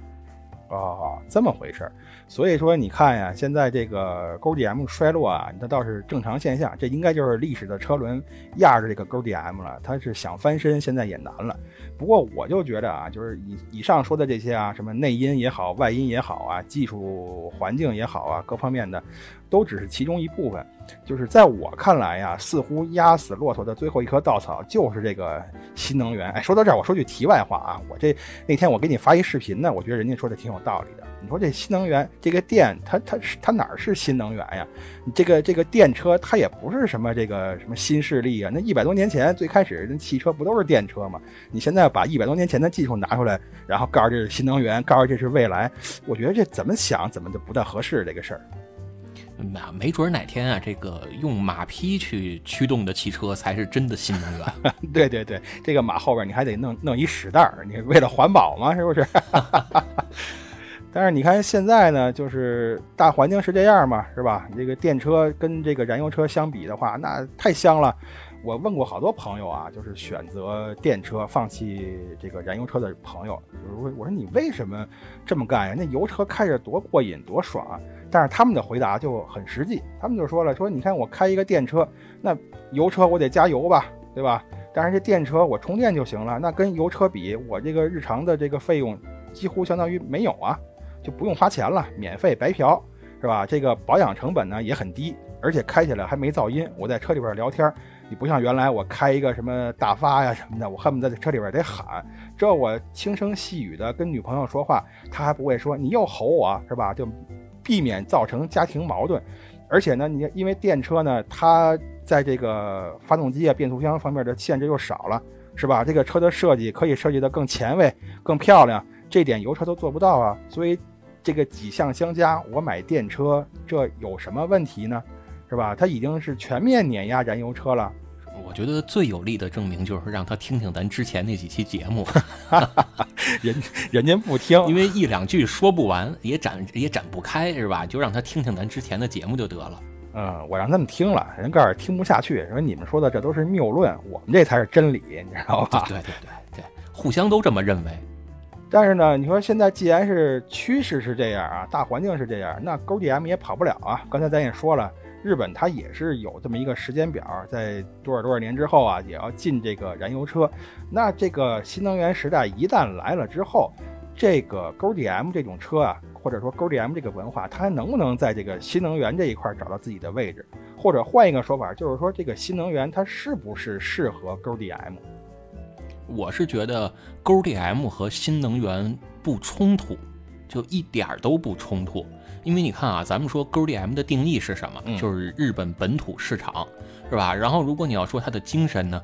哦，这么回事儿。所以说，你看呀，现在这个 GDM 衰落啊，它倒是正常现象。这应该就是历史的车轮压着这个 GDM 了，它是想翻身，现在也难了。不过我就觉得啊，就是以以上说的这些啊，什么内因也好，外因也好啊，技术环境也好啊，各方面的，都只是其中一部分。就是在我看来呀，似乎压死骆驼的最后一棵稻草就是这个新能源。哎，说到这儿，我说句题外话啊，我这那天我给你发一视频呢，我觉得人家说的挺有道理的。你说这新能源这个电，它它是它哪儿是新能源呀？你这个这个电车，它也不是什么这个什么新势力啊。那一百多年前最开始那汽车不都是电车吗？你现在把一百多年前的技术拿出来，然后告诉这是新能源，告诉这是未来，我觉得这怎么想怎么就不太合适这个事儿。那没准哪天啊，这个用马匹去驱动的汽车才是真的新能源。对对对，这个马后边你还得弄弄一屎袋儿，你为了环保嘛，是不是？但是你看现在呢，就是大环境是这样嘛，是吧？这个电车跟这个燃油车相比的话，那太香了。我问过好多朋友啊，就是选择电车放弃这个燃油车的朋友，就是我我说你为什么这么干呀？那油车开着多过瘾多爽啊！但是他们的回答就很实际，他们就说了，说你看我开一个电车，那油车我得加油吧，对吧？但是这电车我充电就行了，那跟油车比，我这个日常的这个费用几乎相当于没有啊。就不用花钱了，免费白嫖，是吧？这个保养成本呢也很低，而且开起来还没噪音。我在车里边聊天，你不像原来我开一个什么大发呀什么的，我恨不得在车里边得喊。这我轻声细语的跟女朋友说话，她还不会说你又吼我是吧？就避免造成家庭矛盾。而且呢，你因为电车呢，它在这个发动机啊、变速箱方面的限制又少了，是吧？这个车的设计可以设计得更前卫、更漂亮，这点油车都做不到啊，所以。这个几项相加，我买电车，这有什么问题呢？是吧？它已经是全面碾压燃油车了。我觉得最有力的证明就是让他听听咱之前那几期节目，人人家不听，因为一两句说不完，也展也展不开，是吧？就让他听听咱之前的节目就得了。嗯，我让他们听了，人告诉听不下去，说你们说的这都是谬论，我们这才是真理，你知道吧？对对对对，互相都这么认为。但是呢，你说现在既然是趋势是这样啊，大环境是这样，那 GDM 也跑不了啊。刚才咱也说了，日本它也是有这么一个时间表，在多少多少年之后啊，也要进这个燃油车。那这个新能源时代一旦来了之后，这个 GDM 这种车啊，或者说 GDM 这个文化，它还能不能在这个新能源这一块找到自己的位置？或者换一个说法，就是说这个新能源它是不是适合 GDM？我是觉得 GDM 和新能源不冲突，就一点儿都不冲突。因为你看啊，咱们说 GDM 的定义是什么？就是日本本土市场，是吧？然后如果你要说它的精神呢，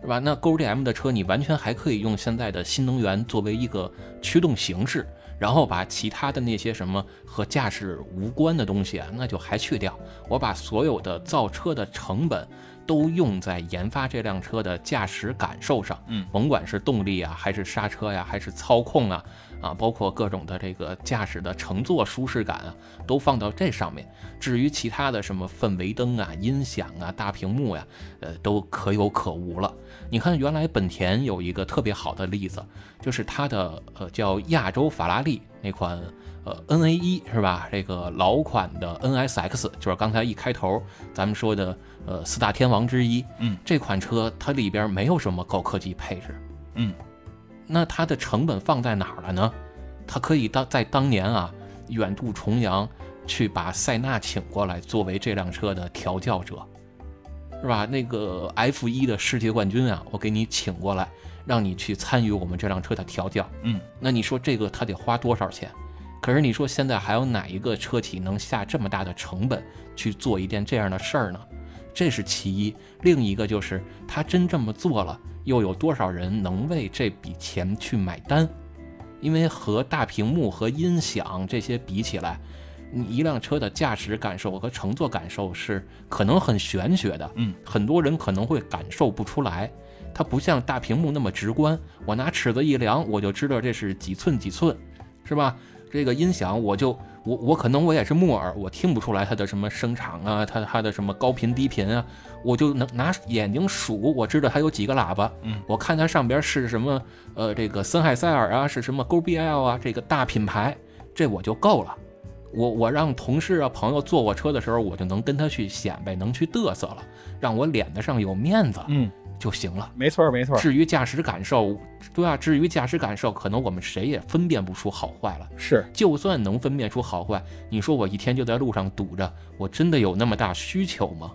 是吧？那 GDM 的车你完全还可以用现在的新能源作为一个驱动形式，然后把其他的那些什么和驾驶无关的东西啊，那就还去掉。我把所有的造车的成本。都用在研发这辆车的驾驶感受上，嗯，甭管是动力啊，还是刹车呀，还是操控啊，啊，包括各种的这个驾驶的乘坐舒适感啊，都放到这上面。至于其他的什么氛围灯啊、音响啊、大屏幕呀，呃，都可有可无了。你看，原来本田有一个特别好的例子，就是它的呃叫亚洲法拉利那款。呃，N A 一是吧？这个老款的 N S X 就是刚才一开头咱们说的呃四大天王之一。嗯，这款车它里边没有什么高科技配置。嗯，那它的成本放在哪儿了呢？它可以当在当年啊远渡重洋去把塞纳请过来作为这辆车的调教者，是吧？那个 F 一的世界冠军啊，我给你请过来，让你去参与我们这辆车的调教。嗯，那你说这个他得花多少钱？可是你说现在还有哪一个车企能下这么大的成本去做一件这样的事儿呢？这是其一。另一个就是他真这么做了，又有多少人能为这笔钱去买单？因为和大屏幕和音响这些比起来，你一辆车的驾驶感受和乘坐感受是可能很玄学的。嗯，很多人可能会感受不出来，它不像大屏幕那么直观。我拿尺子一量，我就知道这是几寸几寸，是吧？这个音响，我就我我可能我也是木耳，我听不出来它的什么声场啊，它它的什么高频低频啊，我就能拿眼睛数，我知道它有几个喇叭。嗯，我看它上边是什么，呃，这个森海塞尔啊，是什么 GoBL 啊，这个大品牌，这我就够了。我我让同事啊朋友坐我车的时候，我就能跟他去显摆，能去嘚瑟了，让我脸子上有面子。嗯。就行了，没错没错。至于驾驶感受，对啊，至于驾驶感受，可能我们谁也分辨不出好坏了。是，就算能分辨出好坏，你说我一天就在路上堵着，我真的有那么大需求吗？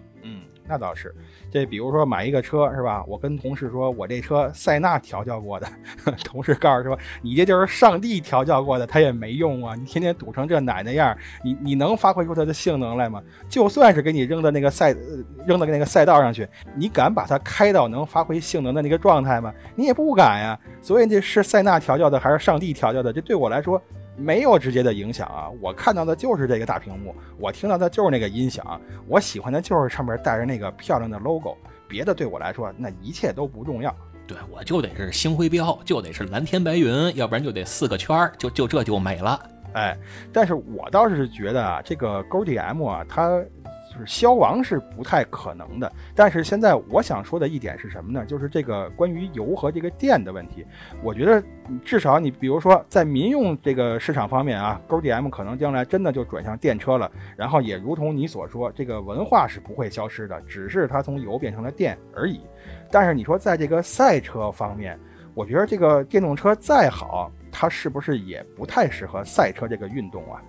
嗯，那倒是。这比如说买一个车是吧？我跟同事说，我这车塞纳调教过的，同事告诉说，你这就是上帝调教过的，它也没用啊！你天天堵成这奶奶样，你你能发挥出它的性能来吗？就算是给你扔到那个赛，扔到那个赛道上去，你敢把它开到能发挥性能的那个状态吗？你也不敢呀。所以这是塞纳调教的还是上帝调教的？这对我来说。没有直接的影响啊，我看到的就是这个大屏幕，我听到的就是那个音响，我喜欢的就是上面带着那个漂亮的 logo，别的对我来说那一切都不重要。对我就得是星辉标，就得是蓝天白云，要不然就得四个圈儿，就就这就美了。哎，但是我倒是觉得啊，这个 g o d M 啊，它。是消亡是不太可能的，但是现在我想说的一点是什么呢？就是这个关于油和这个电的问题。我觉得至少你比如说在民用这个市场方面啊，G D M 可能将来真的就转向电车了。然后也如同你所说，这个文化是不会消失的，只是它从油变成了电而已。但是你说在这个赛车方面，我觉得这个电动车再好，它是不是也不太适合赛车这个运动啊？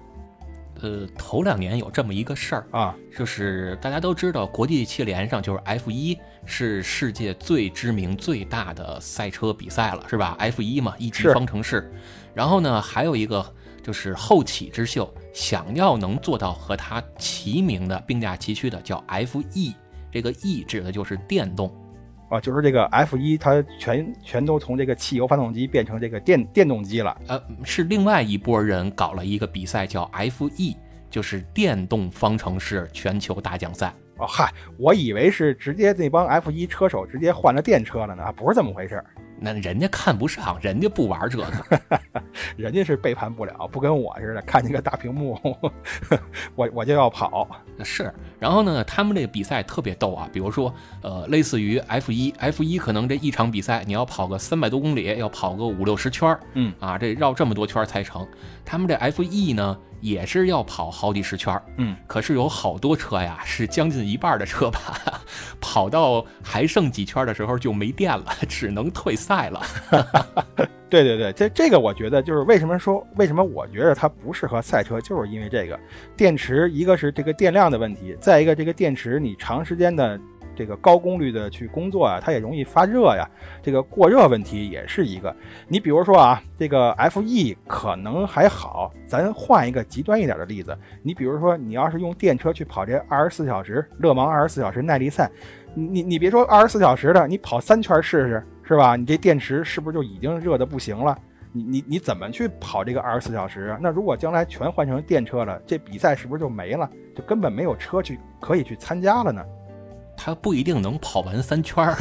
呃，头两年有这么一个事儿啊，就是大家都知道，国际汽联上就是 F 一是世界最知名、最大的赛车比赛了，是吧？F 一嘛，一级方程式。然后呢，还有一个就是后起之秀，想要能做到和它齐名的、并驾齐驱的，叫 F E。这个 E 指的就是电动。啊，就是这个 F 一，它全全都从这个汽油发动机变成这个电电动机了。呃，是另外一波人搞了一个比赛，叫 F E，就是电动方程式全球大奖赛。哦嗨，我以为是直接那帮 F 一车手直接换了电车了呢，不是这么回事。那人家看不上，人家不玩这个，人家是背叛不了，不跟我似的，看见个大屏幕，我我就要跑。是，然后呢，他们这个比赛特别逗啊，比如说，呃，类似于 F 一，F 一可能这一场比赛你要跑个三百多公里，要跑个五六十圈嗯，啊，这绕这么多圈才成。他们这 F E 呢？也是要跑好几十圈儿，嗯，可是有好多车呀，是将近一半的车吧，跑到还剩几圈的时候就没电了，只能退赛了。对对对，这这个我觉得就是为什么说为什么我觉得它不适合赛车，就是因为这个电池，一个是这个电量的问题，再一个这个电池你长时间的。这个高功率的去工作啊，它也容易发热呀。这个过热问题也是一个。你比如说啊，这个 F E 可能还好，咱换一个极端一点的例子。你比如说，你要是用电车去跑这二十四小时勒芒二十四小时耐力赛，你你别说二十四小时的，你跑三圈试试，是吧？你这电池是不是就已经热的不行了？你你你怎么去跑这个二十四小时？那如果将来全换成电车了，这比赛是不是就没了？就根本没有车去可以去参加了呢？他不一定能跑完三圈儿，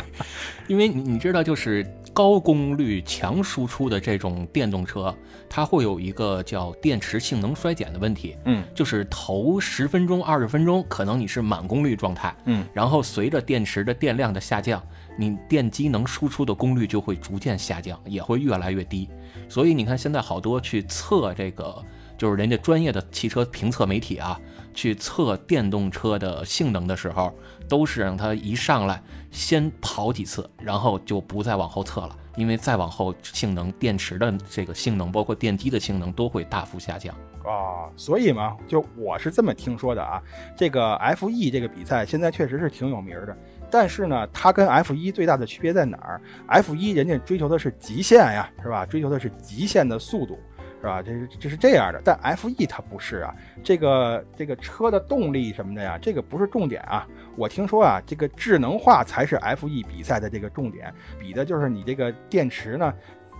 因为你你知道，就是高功率强输出的这种电动车，它会有一个叫电池性能衰减的问题。嗯就是头十分钟、二十分钟，可能你是满功率状态，嗯，然后随着电池的电量的下降，你电机能输出的功率就会逐渐下降，也会越来越低。所以你看，现在好多去测这个，就是人家专业的汽车评测媒体啊，去测电动车的性能的时候，都是让它一上来先跑几次，然后就不再往后测了，因为再往后性能、电池的这个性能，包括电机的性能都会大幅下降。啊，所以嘛，就我是这么听说的啊。这个 F 一这个比赛现在确实是挺有名的，但是呢，它跟 F 一最大的区别在哪儿？F 一人家追求的是极限呀，是吧？追求的是极限的速度，是吧？这是这是这样的，但 F E 它不是啊。这个这个车的动力什么的呀，这个不是重点啊。我听说啊，这个智能化才是 F E 比赛的这个重点，比的就是你这个电池呢。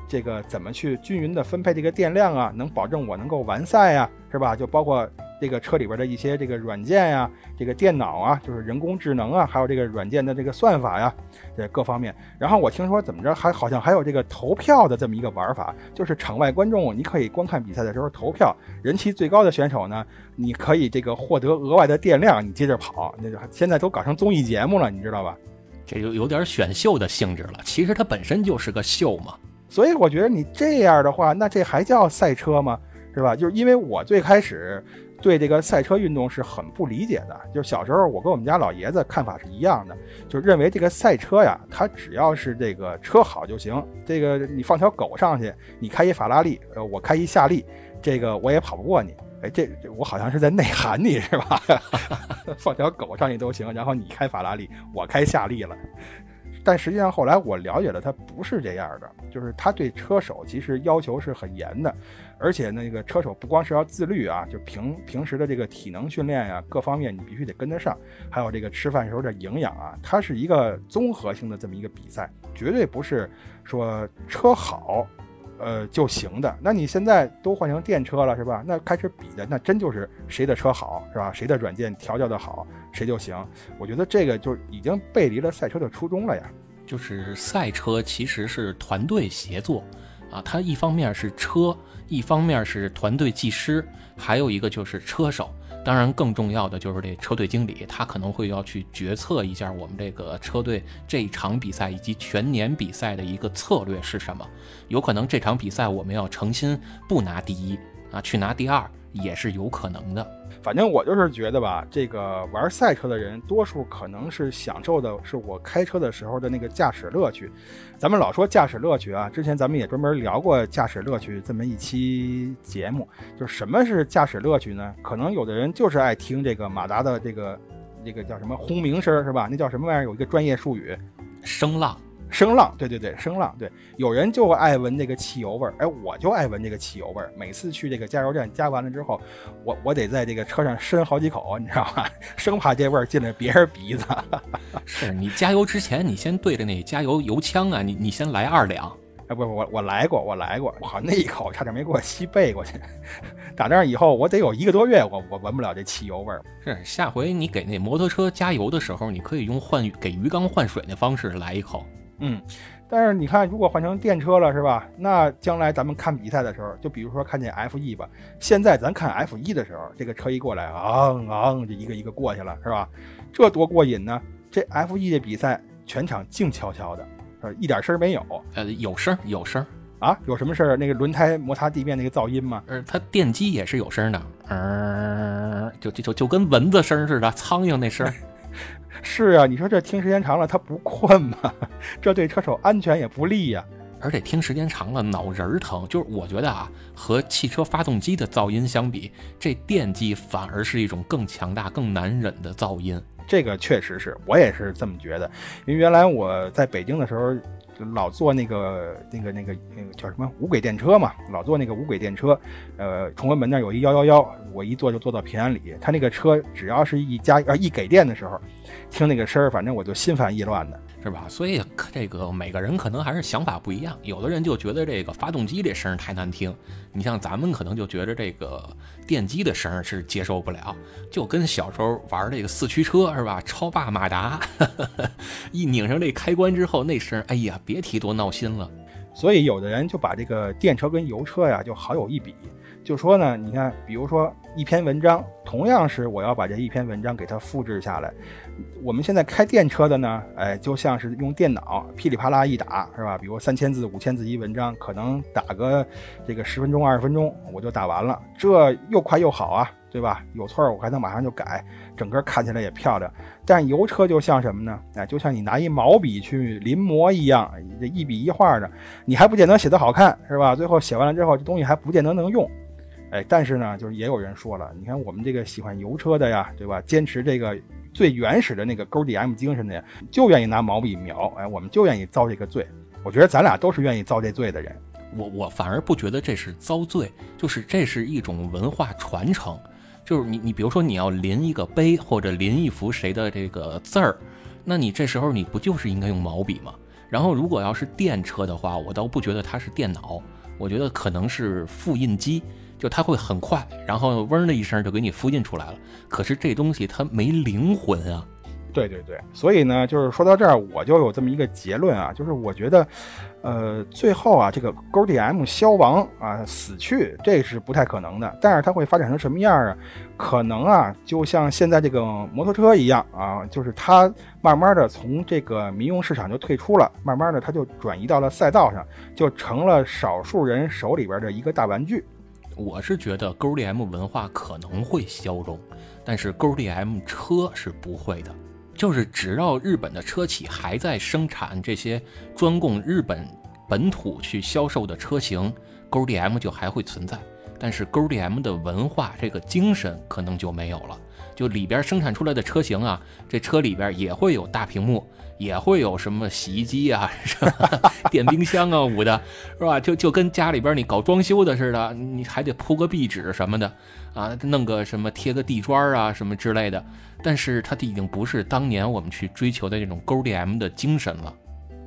这个怎么去均匀的分配这个电量啊？能保证我能够完赛呀，是吧？就包括这个车里边的一些这个软件呀，这个电脑啊，就是人工智能啊，还有这个软件的这个算法呀，这各方面。然后我听说怎么着，还好像还有这个投票的这么一个玩法，就是场外观众你可以观看比赛的时候投票，人气最高的选手呢，你可以这个获得额外的电量，你接着跑。那就现在都搞成综艺节目了，你知道吧？这就有点选秀的性质了。其实它本身就是个秀嘛。所以我觉得你这样的话，那这还叫赛车吗？是吧？就是因为我最开始对这个赛车运动是很不理解的。就是小时候我跟我们家老爷子看法是一样的，就认为这个赛车呀，它只要是这个车好就行。这个你放条狗上去，你开一法拉利，呃，我开一夏利，这个我也跑不过你。哎，这我好像是在内涵你是吧？放条狗上去都行，然后你开法拉利，我开夏利了。但实际上后来我了解了，他不是这样的，就是他对车手其实要求是很严的，而且那个车手不光是要自律啊，就平平时的这个体能训练呀，各方面你必须得跟得上，还有这个吃饭时候的营养啊，它是一个综合性的这么一个比赛，绝对不是说车好。呃，就行的。那你现在都换成电车了，是吧？那开始比的，那真就是谁的车好，是吧？谁的软件调教的好，谁就行。我觉得这个就已经背离了赛车的初衷了呀。就是赛车其实是团队协作，啊，它一方面是车，一方面是团队技师，还有一个就是车手。当然，更重要的就是这车队经理，他可能会要去决策一下我们这个车队这一场比赛以及全年比赛的一个策略是什么。有可能这场比赛我们要诚心不拿第一啊，去拿第二也是有可能的。反正我就是觉得吧，这个玩赛车的人，多数可能是享受的是我开车的时候的那个驾驶乐趣。咱们老说驾驶乐趣啊，之前咱们也专门聊过驾驶乐趣这么一期节目。就是什么是驾驶乐趣呢？可能有的人就是爱听这个马达的这个这个叫什么轰鸣声，是吧？那叫什么玩意儿？有一个专业术语，声浪。声浪，对对对，声浪，对，有人就爱闻这个汽油味儿，哎，我就爱闻这个汽油味儿。每次去这个加油站加完了之后，我我得在这个车上伸好几口，你知道吧？生怕这味儿进了别人鼻子。是你加油之前，你先对着那加油油枪啊，你你先来二两。哎，不不，我我来过，我来过，我那一口差点没给我吸背过去。打那以后，我得有一个多月，我我闻不了这汽油味儿。是，下回你给那摩托车加油的时候，你可以用换给鱼缸换水的方式来一口。嗯，但是你看，如果换成电车了，是吧？那将来咱们看比赛的时候，就比如说看见 F 一吧，现在咱看 F 一的时候，这个车一过来，昂昂，就一个一个过去了，是吧？这多过瘾呢！这 F 一的比赛，全场静悄悄的，呃，一点声没有。呃，有声有声啊？有什么事儿？那个轮胎摩擦地面那个噪音吗？呃，它电机也是有声的，嗯，就就就跟蚊子声似的，苍蝇那声。是啊，你说这听时间长了，他不困吗？这对车手安全也不利呀。而且听时间长了，脑仁儿疼。就是我觉得啊，和汽车发动机的噪音相比，这电机反而是一种更强大、更难忍的噪音。这个确实是我也是这么觉得。因为原来我在北京的时候，老坐那个那个那个那个叫什么无轨电车嘛，老坐那个无轨电车。呃，崇文门那有一幺幺幺，我一坐就坐到平安里。他那个车只要是一加啊一给电的时候。听那个声儿，反正我就心烦意乱的。是吧？所以这个每个人可能还是想法不一样。有的人就觉得这个发动机这声太难听，你像咱们可能就觉得这个电机的声是接受不了。就跟小时候玩这个四驱车是吧？超霸马达，一拧上这开关之后，那声，哎呀，别提多闹心了。所以有的人就把这个电车跟油车呀就好有一比，就说呢，你看，比如说一篇文章，同样是我要把这一篇文章给它复制下来。我们现在开电车的呢，哎，就像是用电脑噼里啪啦一打，是吧？比如三千字、五千字一文章，可能打个这个十分钟、二十分钟我就打完了，这又快又好啊，对吧？有错我还能马上就改，整个看起来也漂亮。但油车就像什么呢？哎，就像你拿一毛笔去临摹一样，这一笔一画的，你还不见得写得好看，是吧？最后写完了之后，这东西还不见得能用。哎，但是呢，就是也有人说了，你看我们这个喜欢油车的呀，对吧？坚持这个。最原始的那个勾 DM 精神的呀，就愿意拿毛笔描，哎，我们就愿意遭这个罪。我觉得咱俩都是愿意遭这罪的人。我我反而不觉得这是遭罪，就是这是一种文化传承。就是你你比如说你要临一个碑或者临一幅谁的这个字儿，那你这时候你不就是应该用毛笔吗？然后如果要是电车的话，我倒不觉得它是电脑，我觉得可能是复印机。就它会很快，然后嗡的一声就给你复印出来了。可是这东西它没灵魂啊。对对对，所以呢，就是说到这儿，我就有这么一个结论啊，就是我觉得，呃，最后啊，这个 GDM 消亡啊，死去，这是不太可能的。但是它会发展成什么样啊？可能啊，就像现在这个摩托车一样啊，就是它慢慢的从这个民用市场就退出了，慢慢的它就转移到了赛道上，就成了少数人手里边的一个大玩具。我是觉得 GDM 文化可能会消融，但是 GDM 车是不会的。就是只要日本的车企还在生产这些专供日本本土去销售的车型，GDM 就还会存在。但是 GDM 的文化这个精神可能就没有了。就里边生产出来的车型啊，这车里边也会有大屏幕。也会有什么洗衣机啊、电冰箱啊、捂的，是吧？就就跟家里边你搞装修的似的，你还得铺个壁纸什么的啊，弄个什么贴个地砖啊什么之类的。但是它已经不是当年我们去追求的那种勾 DM 的精神了。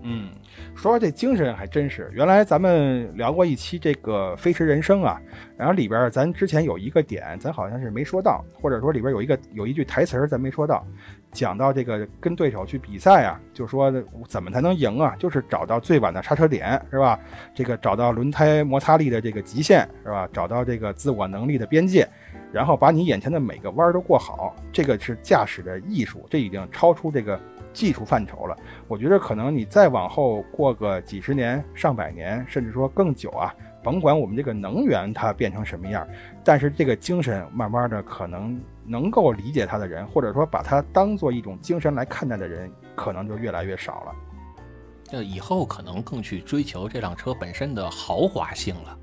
嗯，说说这精神还真是。原来咱们聊过一期这个《飞驰人生》啊，然后里边咱之前有一个点，咱好像是没说到，或者说里边有一个有一句台词咱没说到。讲到这个跟对手去比赛啊，就说怎么才能赢啊？就是找到最晚的刹车点，是吧？这个找到轮胎摩擦力的这个极限，是吧？找到这个自我能力的边界，然后把你眼前的每个弯都过好，这个是驾驶的艺术，这已经超出这个技术范畴了。我觉得可能你再往后过个几十年、上百年，甚至说更久啊，甭管我们这个能源它变成什么样，但是这个精神慢慢的可能。能够理解它的人，或者说把它当做一种精神来看待的人，可能就越来越少了。那以后可能更去追求这辆车本身的豪华性了，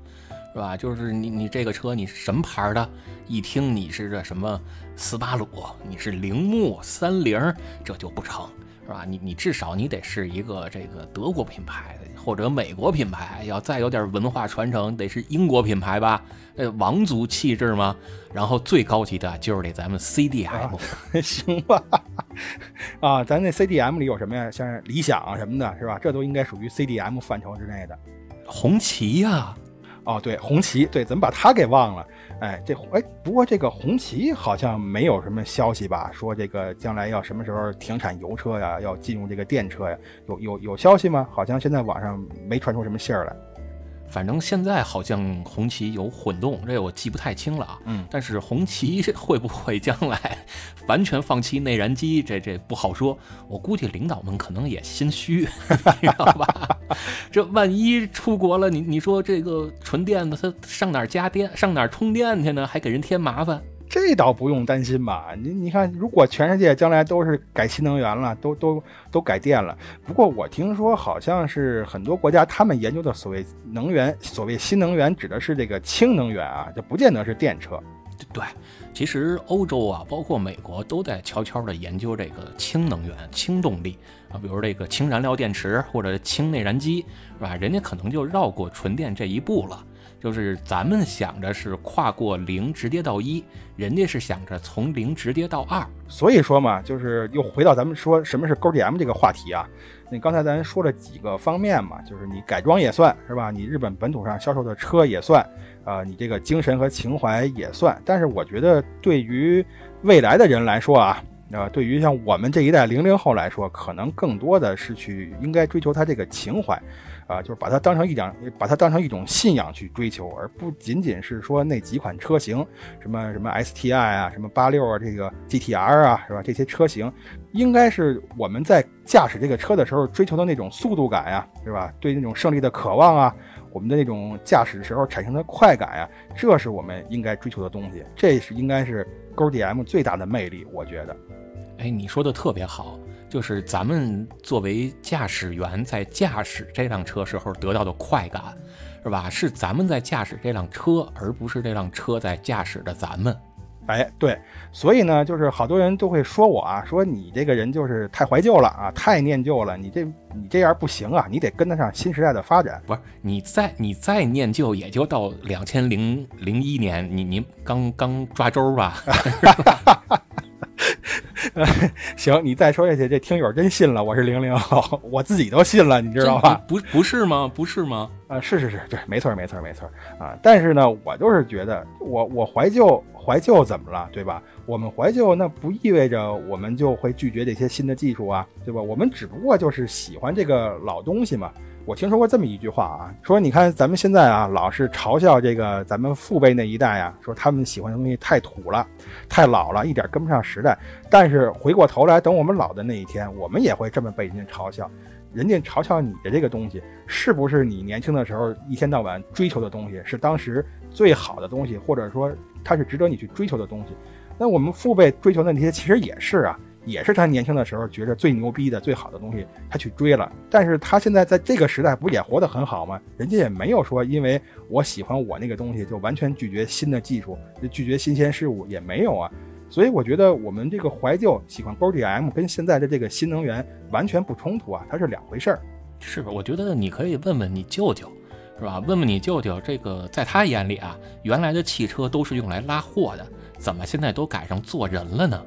是吧？就是你你这个车你什么牌的？一听你是这什么斯巴鲁，你是铃木、三菱，这就不成，是吧？你你至少你得是一个这个德国品牌的。或者美国品牌要再有点文化传承，得是英国品牌吧？呃，王族气质吗？然后最高级的就是得咱们 CDM，行吧？啊，咱那 CDM 里有什么呀？像理想什么的，是吧？这都应该属于 CDM 范畴之内的。红旗呀。哦，对，红旗，对，怎么把它给忘了？哎，这哎，不过这个红旗好像没有什么消息吧？说这个将来要什么时候停产油车呀？要进入这个电车呀？有有有消息吗？好像现在网上没传出什么信儿来。反正现在好像红旗有混动，这我记不太清了啊。嗯，但是红旗 会不会将来 完全放弃内燃机，这这不好说。我估计领导们可能也心虚，你知道吧？这万一出国了，你你说这个纯电的，它上哪儿加电，上哪儿充电去呢？还给人添麻烦。这倒不用担心吧？你你看，如果全世界将来都是改新能源了，都都都改电了。不过我听说，好像是很多国家他们研究的所谓能源，所谓新能源指的是这个氢能源啊，就不见得是电车。对，其实欧洲啊，包括美国都在悄悄地研究这个氢能源、氢动力啊，比如这个氢燃料电池或者氢内燃机，是吧？人家可能就绕过纯电这一步了。就是咱们想着是跨过零直接到一，人家是想着从零直接到二。所以说嘛，就是又回到咱们说什么是 GDM 这个话题啊。那刚才咱说了几个方面嘛，就是你改装也算是吧，你日本本土上销售的车也算，啊，你这个精神和情怀也算。但是我觉得对于未来的人来说啊。啊，对于像我们这一代零零后来说，可能更多的是去应该追求它这个情怀，啊，就是把它当成一种，把它当成一种信仰去追求，而不仅仅是说那几款车型，什么什么 STI 啊，什么八六啊，这个 GTR 啊，是吧？这些车型，应该是我们在驾驶这个车的时候追求的那种速度感呀，是吧？对那种胜利的渴望啊，我们的那种驾驶的时候产生的快感呀，这是我们应该追求的东西，这是应该是 GoDM 最大的魅力，我觉得。哎，你说的特别好，就是咱们作为驾驶员在驾驶这辆车时候得到的快感，是吧？是咱们在驾驶这辆车，而不是这辆车在驾驶着咱们。哎，对，所以呢，就是好多人都会说我啊，说你这个人就是太怀旧了啊，太念旧了，你这你这样不行啊，你得跟得上新时代的发展。不是，你再你再念旧，也就到两千零零一年，你你刚刚抓周吧。行，你再说下去，这听友真信了。我是零零后，我自己都信了，你知道吧？不，不是吗？不是吗？啊，是是是，对，没错没错没错啊！但是呢，我就是觉得，我我怀旧怀旧怎么了，对吧？我们怀旧那不意味着我们就会拒绝这些新的技术啊，对吧？我们只不过就是喜欢这个老东西嘛。我听说过这么一句话啊，说你看咱们现在啊，老是嘲笑这个咱们父辈那一代啊，说他们喜欢的东西太土了，太老了，一点跟不上时代。但是回过头来，等我们老的那一天，我们也会这么被人家嘲笑。人家嘲笑你的这个东西，是不是你年轻的时候一天到晚追求的东西，是当时最好的东西，或者说它是值得你去追求的东西？那我们父辈追求的那些，其实也是啊。也是他年轻的时候觉得最牛逼的、最好的东西，他去追了。但是他现在在这个时代不也活得很好吗？人家也没有说因为我喜欢我那个东西就完全拒绝新的技术、拒绝新鲜事物，也没有啊。所以我觉得我们这个怀旧喜欢 G D M 跟现在的这个新能源完全不冲突啊，它是两回事儿。是吧？我觉得你可以问问你舅舅，是吧？问问你舅舅，这个在他眼里啊，原来的汽车都是用来拉货的。怎么现在都改成做人了呢？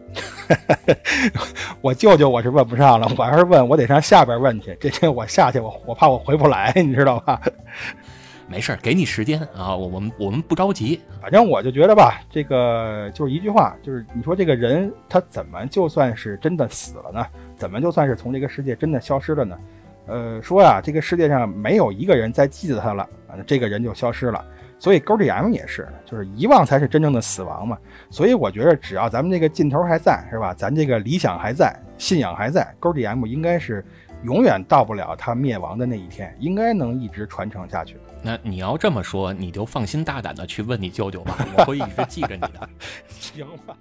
我舅舅我是问不上了，我要是问，我得上下边问去。这天我下去，我我怕我回不来，你知道吧？没事儿，给你时间啊，我我们我们不着急。反正我就觉得吧，这个就是一句话，就是你说这个人他怎么就算是真的死了呢？怎么就算是从这个世界真的消失了呢？呃，说呀，这个世界上没有一个人再记得他了，这个人就消失了。所以 GoDM 也是，就是遗忘才是真正的死亡嘛。所以我觉得，只要咱们这个劲头还在，是吧？咱这个理想还在，信仰还在，GoDM 应该是永远到不了它灭亡的那一天，应该能一直传承下去。那你要这么说，你就放心大胆的去问你舅舅吧，我会一直记着你的。行吧。